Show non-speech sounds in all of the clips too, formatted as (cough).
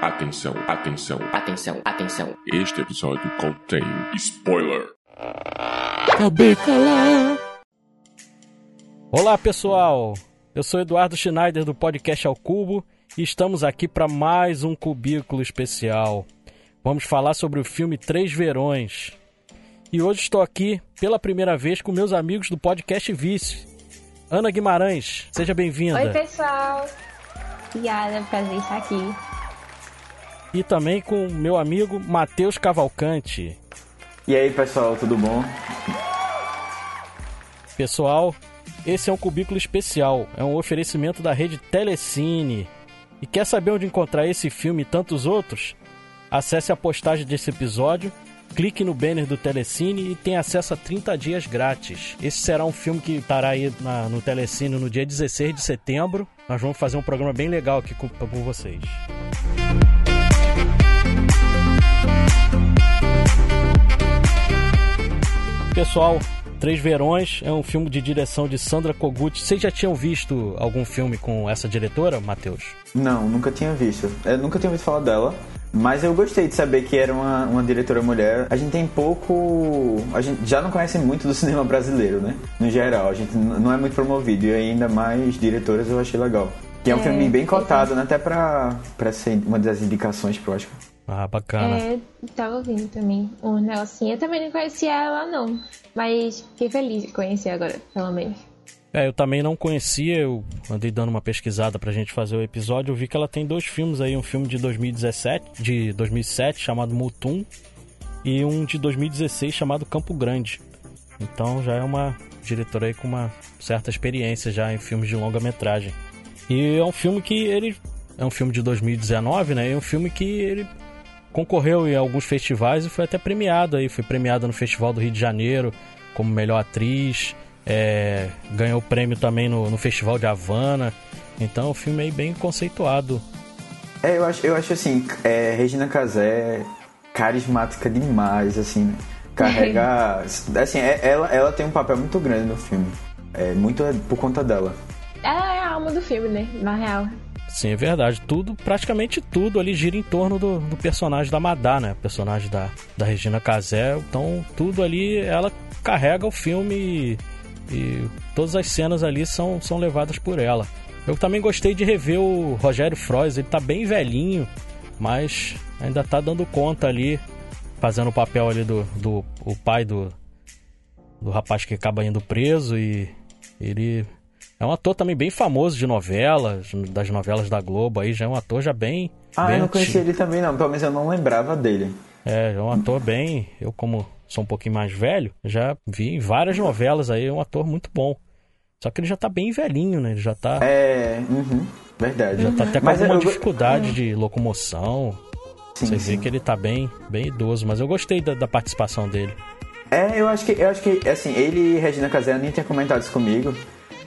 Atenção, atenção, Atenção, atenção. este episódio contém spoiler. Acabei calar. Olá pessoal, eu sou Eduardo Schneider do podcast Ao Cubo e estamos aqui para mais um cubículo especial. Vamos falar sobre o filme Três Verões. E hoje estou aqui pela primeira vez com meus amigos do podcast Vice. Ana Guimarães, seja bem-vinda. Oi, pessoal. Obrigada, prazer estar aqui. E também com meu amigo Matheus Cavalcante. E aí, pessoal, tudo bom? Pessoal, esse é um cubículo especial, é um oferecimento da rede Telecine. E quer saber onde encontrar esse filme e tantos outros? Acesse a postagem desse episódio, clique no banner do Telecine e tenha acesso a 30 dias grátis. Esse será um filme que estará aí na- no Telecine no dia 16 de setembro. Nós vamos fazer um programa bem legal aqui com, com vocês. Pessoal, Três Verões é um filme de direção de Sandra Kogut. Vocês já tinham visto algum filme com essa diretora, Matheus? Não, nunca tinha visto. Eu nunca tinha ouvido falar dela. Mas eu gostei de saber que era uma, uma diretora mulher. A gente tem pouco. A gente já não conhece muito do (laughs) cinema brasileiro, né? No geral, a gente não é muito promovido. E ainda mais diretoras eu achei legal. Que é um É, filme bem cotado, né? Até pra, pra ser uma das indicações pro Oscar. Ah, bacana. É, tava ouvindo também um negocinho. Eu também não conhecia ela, não. Mas fiquei feliz de conhecer agora, pelo menos. É, eu também não conhecia, eu andei dando uma pesquisada pra gente fazer o episódio, eu vi que ela tem dois filmes aí, um filme de 2017, de 2007 chamado Mutum e um de 2016 chamado Campo Grande. Então já é uma diretora aí com uma certa experiência já em filmes de longa-metragem. E é um filme que ele é um filme de 2019, né? É um filme que ele concorreu em alguns festivais e foi até premiado aí, foi premiado no Festival do Rio de Janeiro como melhor atriz, é, ganhou prêmio também no, no Festival de Havana. Então, o filme aí bem conceituado. É, eu acho, eu acho assim, é, Regina Casé carismática demais, assim, né? Carrega. (laughs) assim, é- ela, ela tem um papel muito grande no filme. É muito por conta dela. Ela é a alma do filme, né? Na real. Sim, é verdade. Tudo, praticamente tudo ali gira em torno do, do personagem da Madá, né? Personagem da, da Regina Casé. Então, tudo ali, ela carrega o filme e, e todas as cenas ali são, são levadas por ela. Eu também gostei de rever o Rogério Frois. Ele tá bem velhinho, mas ainda tá dando conta ali, fazendo o papel ali do, do o pai do, do rapaz que acaba indo preso e ele é um ator também bem famoso de novelas, das novelas da Globo aí, já é um ator já bem. Ah, bem eu não conhecia ele também não, pelo menos eu não lembrava dele. É, é um ator bem. Eu, como sou um pouquinho mais velho, já vi em várias novelas aí, é um ator muito bom. Só que ele já tá bem velhinho, né? Ele já tá, É, uhum, verdade. já tá até com Mas alguma eu dificuldade de locomoção. Sim, Você vê sim. que ele tá bem, bem idoso, mas eu gostei da, da participação dele. É, eu acho que, eu acho que, assim, ele e Regina Casé nem tinha comentado isso comigo,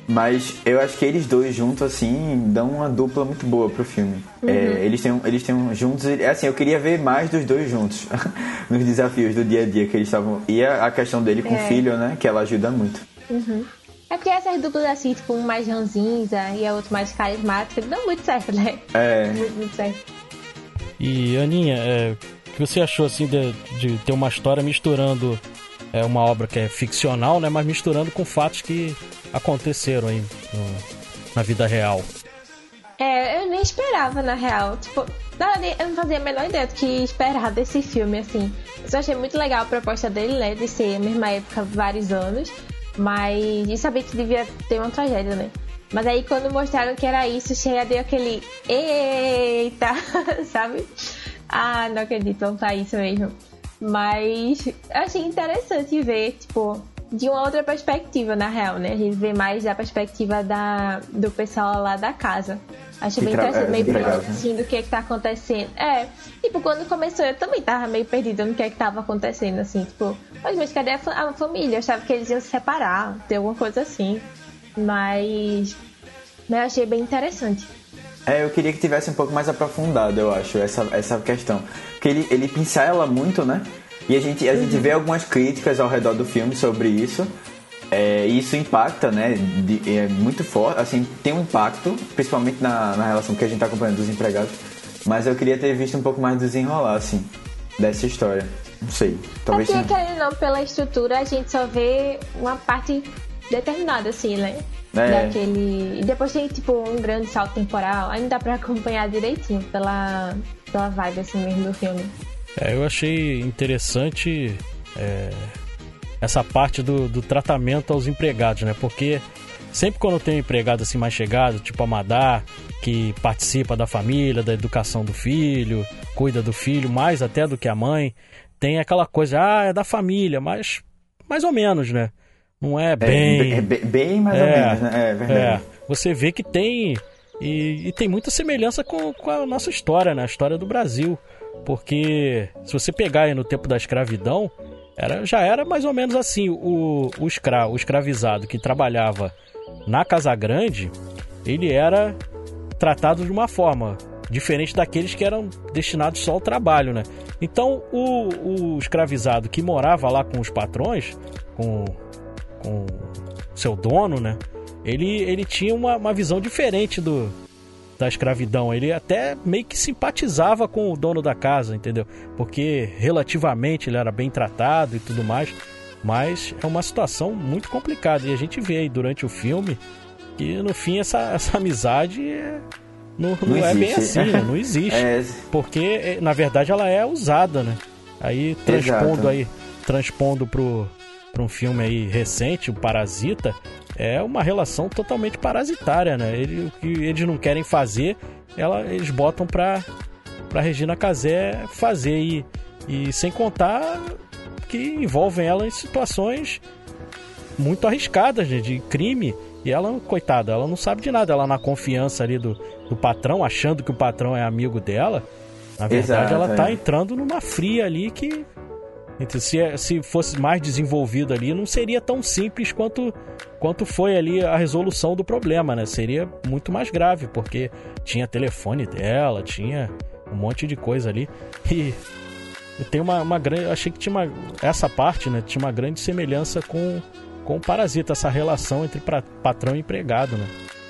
mas eu acho que eles dois juntos, assim, dão uma dupla muito boa pro filme. Uhum. É, eles têm, eles têm um- juntos, assim, eu queria ver mais dos dois juntos, (laughs) nos desafios do dia a dia que eles estavam. E a, a questão dele com o É. filho, né, que ela ajuda muito. É porque essas duplas assim, tipo, um mais ranzinza e a outra mais carismática, dão muito certo, né? É, Muito, muito certo. E Aninha, é, o que você achou assim de, de ter uma história misturando é, uma obra que é ficcional, né, mas misturando com fatos que aconteceram aí no- na vida real? É, eu nem esperava, na real. Tipo, na verdade, eu não fazia a menor ideia do que esperar desse filme, assim. Eu só achei muito legal a proposta dele, né? De ser a mesma época, vários anos. Mas. E saber que devia ter uma tragédia, né? Mas aí quando mostraram que era isso, chega deu aquele. Eita! (laughs) Sabe? Ah, não acredito, não tá isso mesmo. Mas eu achei interessante ver, tipo, de uma outra perspectiva, na real, né? A gente vê mais da perspectiva da, do pessoal lá da casa. Que bem interessante, é, meio né? assim do que é que tá acontecendo. É, tipo, quando começou eu também tava meio perdida no que é que tava acontecendo, assim, tipo, mas, mas cadê a, a família? Eu achava que eles iam se separar, ter alguma coisa assim. Mas. Mas eu achei bem interessante. É, eu queria que tivesse um pouco mais aprofundado, eu acho, essa, essa questão. Porque ele, ele pincela muito, né? E a gente, a gente vê algumas críticas ao redor do filme sobre isso. É, e isso impacta, né? de- é muito forte, assim, tem um impacto, principalmente na, na relação que a gente tá acompanhando dos empregados. mas eu queria ter visto um pouco mais desenrolar, assim, dessa história. Não sei, talvez... Porque, querendo ou não, pela estrutura, a gente só vê uma parte determinada, assim, né? É. Daquele... E depois tem, tipo, um grande salto temporal. Não dá pra acompanhar direitinho pela, pela vibe, assim, mesmo do filme. É, eu achei interessante é, essa parte do, do tratamento aos empregados, né? Porque sempre quando tem um empregado assim mais chegado, tipo a Madá, que participa da família, da educação do filho, cuida do filho mais até do que a mãe, tem aquela coisa, ah, é da família, mas mais ou menos, né? Não é bem. É, é bem, bem mais ou É, menos, né? É verdade. É, você vê que tem. E, e tem muita semelhança com, com a nossa história, né? A história do Brasil. Porque se você pegar no tempo da escravidão, era, já era mais ou menos assim. O, o, escra, o escravizado que trabalhava na Casa Grande, ele era tratado de uma forma diferente daqueles que eram destinados só ao trabalho, né? Então, o, o escravizado que morava lá com os patrões, com, com seu dono, né? Ele, ele tinha uma, uma visão diferente do, da escravidão. Ele até meio que simpatizava com o dono da casa, entendeu? Porque relativamente ele era bem tratado e tudo mais. Mas é uma situação muito complicada. E a gente vê aí durante o filme que no fim essa, essa amizade é- não, não, Não é bem assim, né? não existe. É, Porque, eh, na verdade, ela é usada, né? Aí, transpondo Exato. aí, transpondo pro, pro um filme aí recente, o Parasita, é uma relação totalmente parasitária, né? Ele, o que eles não querem fazer, ela, eles botam pra, pra Regina Casé fazer. E, e sem contar que envolvem ela em situações muito arriscadas, né? De crime. E ela, coitada, ela não sabe de nada. Ela na confiança ali do, do patrão, achando que o patrão é amigo dela. Na verdade, Exato, ela tá é. entrando numa fria ali que. Entre- Se, se fosse mais desenvolvido ali, não seria tão simples quanto, quanto foi ali a resolução do problema, né? Seria muito mais grave, porque tinha telefone dela, tinha um monte de coisa ali. E e tem uma, uma grande. Achei que tinha uma. Essa parte, né? Tinha uma grande semelhança com, com o Parasita, essa relação entre pra- patrão e empregado, né?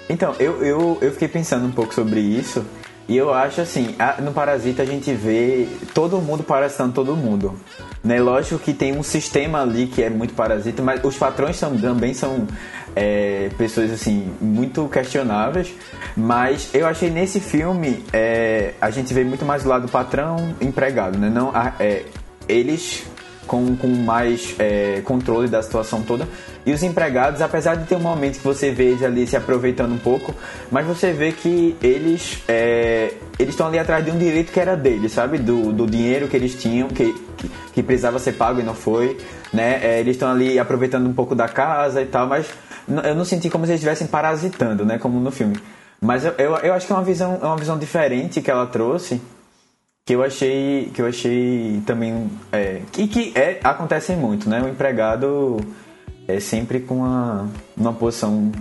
Então, eu, eu, eu fiquei pensando um pouco sobre isso. E eu acho assim, a- no Parasita a gente vê todo mundo parasitando todo mundo. Né? Lógico que tem um sistema ali que é muito parasita, mas os patrões são, também são é, pessoas assim, muito questionáveis. Mas eu achei nesse filme é, a gente vê muito mais do lado do patrão empregado, né? Não, a- é, eles com, com mais é, controle da situação toda. E os empregados, apesar de ter um momento que você vê eles ali se aproveitando um pouco, mas você vê que eles é, eles estão ali atrás de um direito que era deles, sabe? Do, do dinheiro que eles tinham, que, que, que precisava ser pago e não foi, né? É, eles estão ali aproveitando um pouco da casa e tal, mas eu não senti como se eles estivessem parasitando, né? Como no filme. Mas eu, eu, eu acho que é uma visão, é uma visão diferente que ela trouxe que eu achei que eu achei também é, que, que é, acontece muito né? O empregado é sempre com uma, uma posição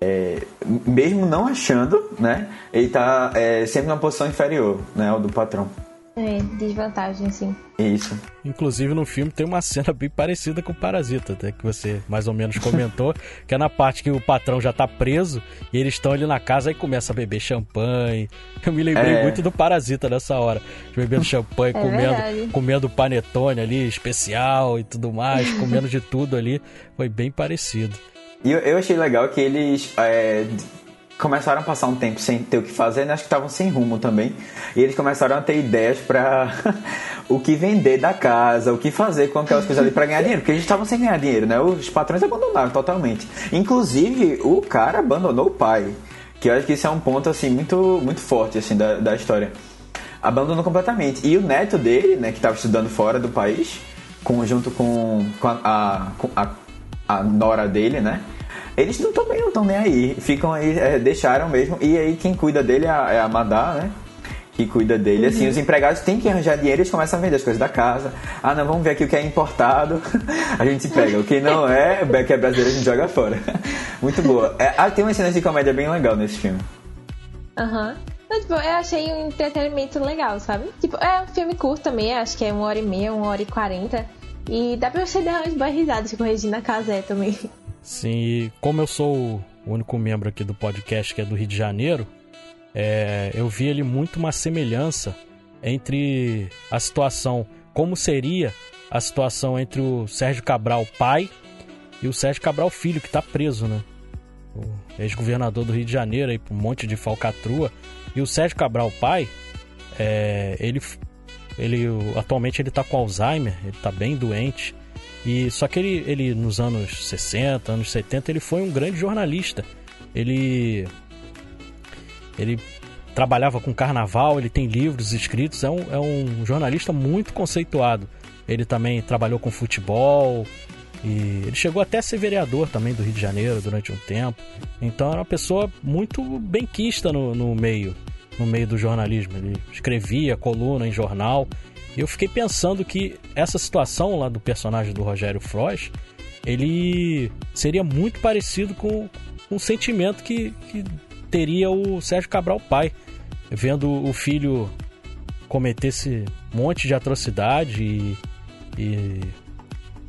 é, mesmo não achando né? Ele tá é, sempre numa posição inferior né? Ao do patrão É, desvantagem, sim. isso Inclusive no filme tem uma cena bem parecida com o Parasita, até que você mais ou menos comentou, (laughs) que é na parte que o patrão já tá preso e eles estão ali na casa e começa a beber champanhe. Eu me lembrei É. muito do Parasita nessa hora, bebendo champanhe, É comendo, verdade. comendo panetone ali especial e tudo mais, comendo de tudo ali, foi bem parecido. E eu, eu achei legal que eles é, começaram a passar um tempo sem ter o que fazer, né? acho que estavam sem rumo também. E eles começaram a ter ideias pra (laughs) o que vender da casa, o que fazer com aquelas coisas ali pra ganhar dinheiro, porque eles estavam sem ganhar dinheiro, né? Os patrões abandonaram totalmente. Inclusive, o cara abandonou o pai, que eu acho que isso é um ponto assim muito muito forte assim da, da história. Abandonou completamente. E o neto dele, né, que estava estudando fora do país, com, junto com, com a, com a, a nora dele, né? Eles não também não estão nem aí. Ficam aí, é, deixaram mesmo. E aí quem cuida dele é a, é a Madá, né? Que cuida dele. Assim, os empregados têm que arranjar dinheiro eles começam a vender as coisas da casa. Ah, não, vamos ver aqui o que é importado. (laughs) a gente pega. O que não é, o que é brasileiro, a gente joga fora. (laughs) Muito boa. É, ah, tem umas cenas de comédia bem legal nesse filme. Aham. Mas, tipo, eu achei um entretenimento legal, sabe? Tipo, é um filme curto também, acho que é uma hora e meia, uma hora e quarenta. E dá pra você dar umas boas risadas com Regina Casé também. (laughs) Sim, e como eu sou o único membro aqui do podcast que é do Rio de Janeiro, é, eu vi ele muito uma semelhança entre a situação, como seria a situação entre o Sérgio Cabral pai e o Sérgio Cabral filho, que está preso, né? O ex-governador do Rio de Janeiro, aí, por um monte de falcatrua. E o Sérgio Cabral pai, é, ele, ele atualmente ele tá com Alzheimer, ele está bem doente. E só que ele, ele nos anos 60, anos 70, ele foi um grande jornalista. Ele ele trabalhava com carnaval, ele tem livros escritos, é um, é um jornalista muito conceituado. Ele também trabalhou com futebol e ele chegou até a ser vereador também do Rio de Janeiro durante um tempo. Então era uma pessoa muito benquista no, no meio, no meio do jornalismo. Ele escrevia coluna em jornal. E eu fiquei pensando que essa situação lá do personagem do Rogério Frois, ele seria muito parecido com, com o sentimento que, que teria o Sérgio Cabral pai, vendo o filho cometer esse monte de atrocidade e, e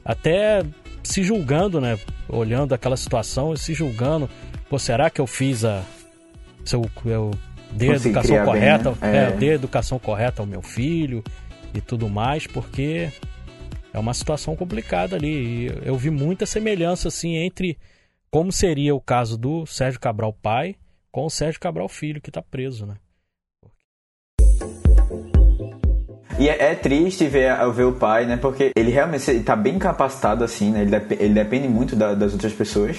até se julgando, né? Olhando aquela situação e se julgando, pô, será que eu fiz a. Se eu, eu dei a educação correta, bem, né? é. é, dei a educação correta ao meu filho e tudo mais, porque é uma situação complicada ali. Eu vi muita semelhança assim entre como seria o caso do Sérgio Cabral pai com o Sérgio Cabral Filho, que está preso, né? E é, é, triste ver, ver o pai, né? Porque ele realmente está bem capacitado, assim, né? Ele, ele depende muito da, das outras pessoas.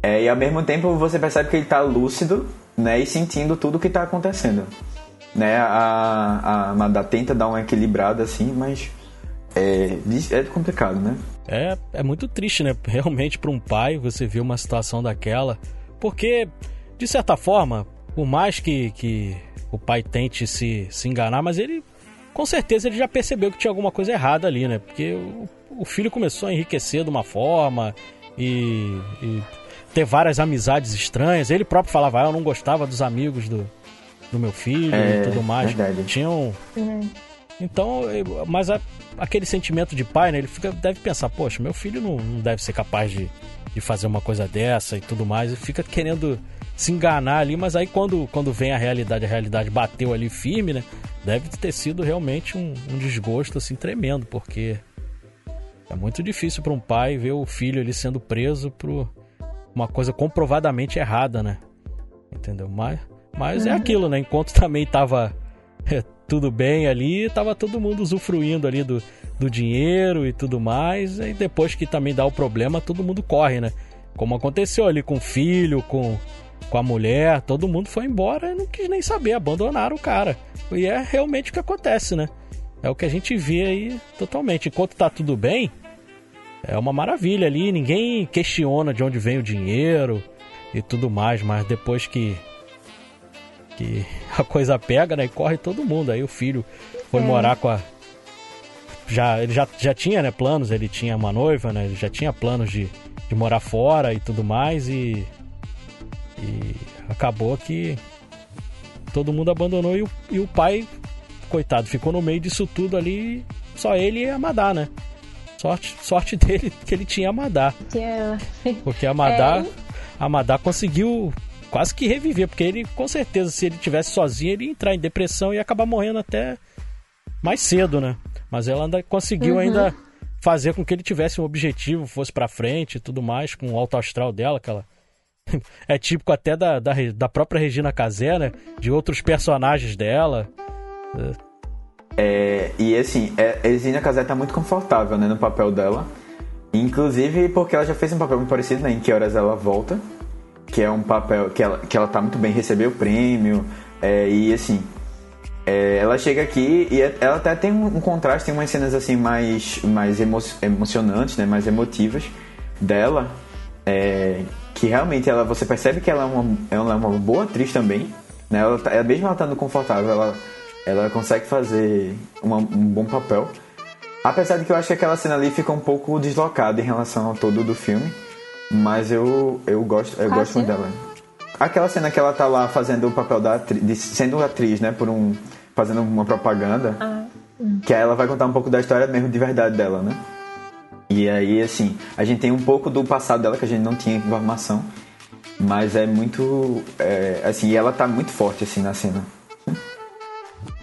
É, e ao mesmo tempo você percebe que ele está lúcido, né? E sentindo tudo o que está acontecendo. Né? A, a Madá tenta dar uma equilibrada, assim, mas é, é complicado, né? É, é muito triste, né? (laughs) Realmente para um pai você ver uma situação daquela. Porque de certa forma, por mais que, que o pai tente se, se enganar, mas ele com certeza ele já percebeu que tinha alguma coisa errada ali, né? Porque o, o filho começou a enriquecer de uma forma e, e, ter várias amizades estranhas. Ele próprio falava, ah, eu não gostava dos amigos do, do meu filho é, e tudo mais. Verdade. Tinham. Uhum. Então, mas a, aquele sentimento de pai, né? Ele fica, deve pensar, poxa, meu filho não, não deve ser capaz de, de fazer uma coisa dessa e tudo mais. E fica querendo se enganar ali, mas aí quando, quando vem a realidade, a realidade bateu ali firme, né? Deve ter sido realmente um, um desgosto assim tremendo, porque é muito difícil para um pai ver o filho ali sendo preso por uma coisa comprovadamente errada, né? Entendeu? Mas, mas é uhum. aquilo, né? Enquanto (laughs) também tava é, tudo bem ali, tava todo mundo usufruindo ali do, do dinheiro e tudo mais, e depois que também dá o problema, todo mundo corre, né? Como aconteceu ali com o filho, com com a mulher, todo mundo foi embora e não quis nem saber, abandonaram o cara. E é realmente o que acontece, né? É o que a gente vê aí totalmente. Enquanto tá tudo bem, é uma maravilha ali, ninguém questiona de onde vem o dinheiro e tudo mais, mas depois que que a coisa pega, né, e corre todo mundo. Aí o filho foi é. morar com a já ele já, já tinha, né, planos, ele tinha uma noiva, né, ele já tinha planos de, de morar fora e tudo mais e e acabou que todo mundo abandonou e o, e o pai, coitado, ficou no meio disso tudo ali, só ele e a Madá, né? Sorte, sorte (laughs) dele que ele tinha a Madá. Porque a Madá, é. a Madá conseguiu quase que reviver, porque ele com certeza se ele tivesse sozinho, ele ia entrar em depressão e ia acabar morrendo até mais cedo, né? Mas ela ainda conseguiu uhum. ainda fazer com que ele tivesse um objetivo, fosse para frente e tudo mais, com o alto astral dela, que ela (laughs) é típico até da, da, da própria Regina Casé, né? De outros personagens dela. É, e assim, é, a Regina Casé tá muito confortável né, no papel dela. Inclusive porque ela já fez um papel muito parecido, né? Em Que Horas Ela Volta. Que é um papel que ela, que ela tá muito bem, recebeu o prêmio. É, e assim, é, ela chega aqui e é, ela até tem um, um, contraste, tem umas cenas assim mais, mais emo emocionantes, né? Mais emotivas dela. É, que realmente ela, você percebe que ela é uma, ela é uma boa atriz também, né? Ela, tá, mesmo ela estando confortável, ela, ela consegue fazer uma, um bom papel. Apesar de que eu acho que aquela cena ali fica um pouco deslocada em relação ao todo do filme, mas eu, eu gosto, eu gosto muito dela. Aquela cena que ela tá lá fazendo o papel da atriz, sendo atriz, né, por um fazendo uma propaganda, ah. que aí ela vai contar um pouco da história mesmo de verdade dela, né? E aí, assim, a gente tem um pouco do passado dela que a gente não tinha informação. Mas é muito. É, assim, ela tá muito forte assim na cena.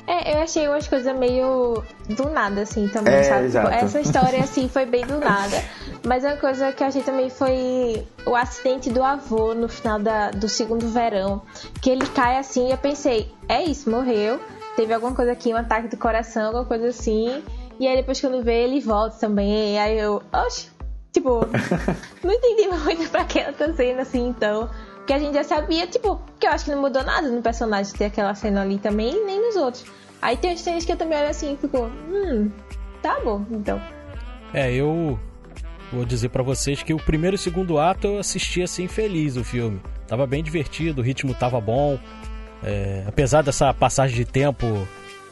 É, eu achei umas coisas meio do nada, assim, também, É, sabe? Tipo, exato. essa história, assim, foi bem do nada. (laughs) Mas uma coisa que eu achei também foi o acidente do avô no final da, do segundo verão. Que ele cai assim e eu pensei, é isso, morreu. Teve alguma coisa aqui, um ataque do coração, alguma coisa assim. E aí depois quando vê, ele volta também. E aí eu, oxe, tipo, (laughs) não entendi muito pra que ela tá sendo assim, então. Que a gente já sabia, tipo, que eu acho que não mudou nada no personagem ter aquela cena ali também, nem nos outros. Aí tem as cenas que eu também olho assim e fico, hum, tá bom, então. É, eu vou dizer pra vocês que o primeiro e o segundo ato eu assisti assim feliz o filme. Tava bem divertido, o ritmo tava bom. É, apesar dessa passagem de tempo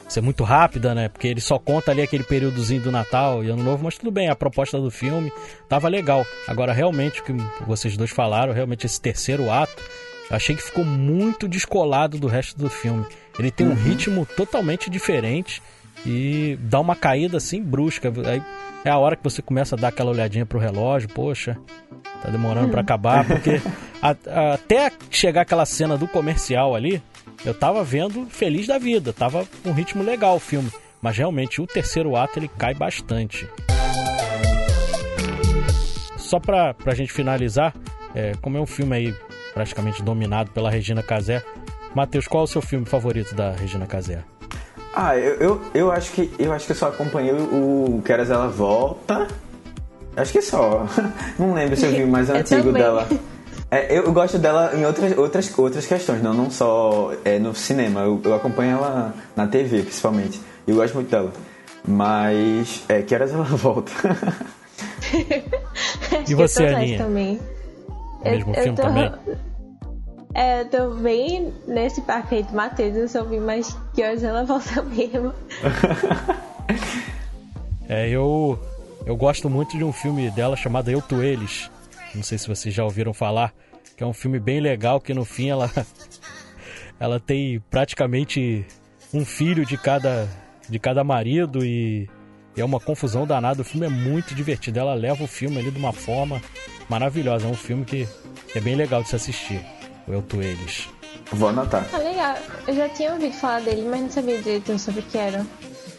ser muito rápida, né? Porque ele só conta ali aquele períodozinho do Natal e Ano Novo, mas tudo bem, a proposta do filme tava legal. Agora, realmente, o que vocês dois falaram, realmente esse terceiro ato, eu achei que ficou muito descolado do resto do filme. Ele tem um ritmo totalmente diferente e dá uma caída assim brusca. Aí é a hora que você começa a dar aquela olhadinha pro relógio, poxa, tá demorando pra acabar, (laughs) porque a- a- até chegar aquela cena do comercial ali, eu tava vendo feliz da vida, tava com um ritmo legal o filme, mas realmente o terceiro ato ele cai bastante. Só pra, pra gente finalizar, é, como é um filme aí praticamente dominado pela Regina Casé, Matheus, qual é o seu filme favorito da Regina Casé? Ah, eu, eu, eu acho que eu acho que eu só acompanhei o Queras Ela Volta. Acho que só. (laughs) Não lembro se eu vi o mais (laughs) Eu antigo dela. É, eu, eu gosto dela em outras, outras, outras questões, não, não só é, no cinema. Eu, eu acompanho ela na TV, principalmente. Eu gosto muito dela. Mas, é, Queras Ela Volta. Acho (laughs) que você, eu Aninha? também. O mesmo filme tô, também? É, bem nesse parque aí do Matheus, eu vi mais que horas ela (laughs) volta mesmo. (laughs) É, eu eu gosto muito de um filme dela chamado Eu Tu Eles. Não sei se vocês já ouviram falar, que é um filme bem legal que no fim ela (laughs) ela tem praticamente um filho de cada de cada marido e, e é uma confusão danada. O filme é muito divertido. Ela leva o filme ali de uma forma maravilhosa. É um filme que é bem legal de se assistir. O Eu Tu Eles. Vou anotar. Ah, legal. Eu já tinha ouvido falar dele, mas não sabia direito sobre o que era.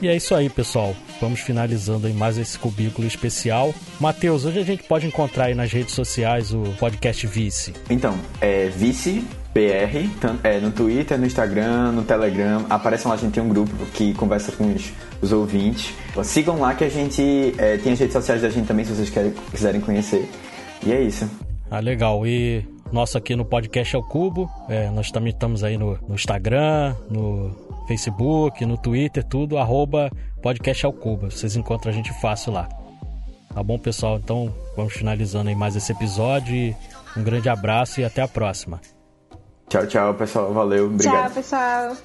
E é isso aí, pessoal. Vamos finalizando aí mais esse cubículo especial. Matheus, hoje a gente pode encontrar aí nas redes sociais o podcast Vice. Então, é Vice PR, é, no Twitter, no Instagram, no Telegram. Apareçam lá, a gente tem um grupo que conversa com os, os ouvintes. Sigam lá que a gente é, tem as redes sociais da gente também, se vocês querem, quiserem conhecer. E é isso. Ah, legal. E nosso aqui no podcast é o Cubo. É, nós também estamos aí no, no Instagram, no Facebook, no Twitter, tudo, arroba podcast ao Cubo. Vocês encontram a gente fácil lá. Tá bom, pessoal? Então vamos finalizando aí mais esse episódio. Um grande abraço e até a próxima. Tchau, tchau, pessoal. Valeu. Obrigado. Tchau, pessoal.